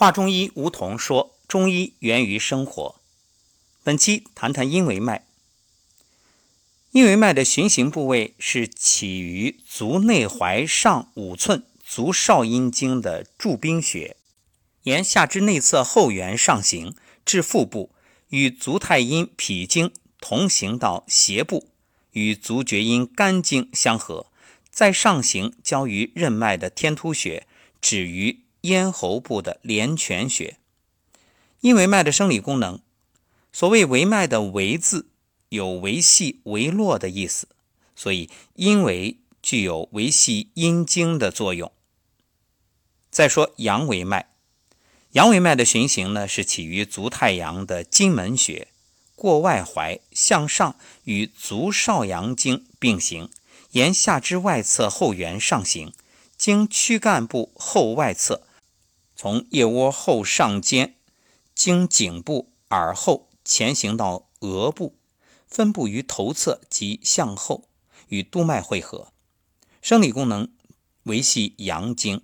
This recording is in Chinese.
华中医吴桐说：“中医源于生活。”本期谈谈阴维脉。阴维脉的循行部位是起于足内踝上五寸足少阴经的柱宾穴，沿下肢内侧后缘上行至腹部，与足太阴脾经同行到胁部，与足厥阴肝经相合，再上行交于任脉的天突穴，止于。咽喉部的连泉穴，阴维脉的生理功能，所谓维脉的维字有维系、维络的意思，所以阴维具有维系阴经的作用。再说阳维脉，阳维脉的循行呢是起于足太阳的金门穴，过外踝向上与足少阳经并行，沿下肢外侧后缘上行，经躯干部后外侧。从腋窝后上肩，经颈部、耳后前行到额部，分布于头侧及向后，与督脉汇合。生理功能维系阳经。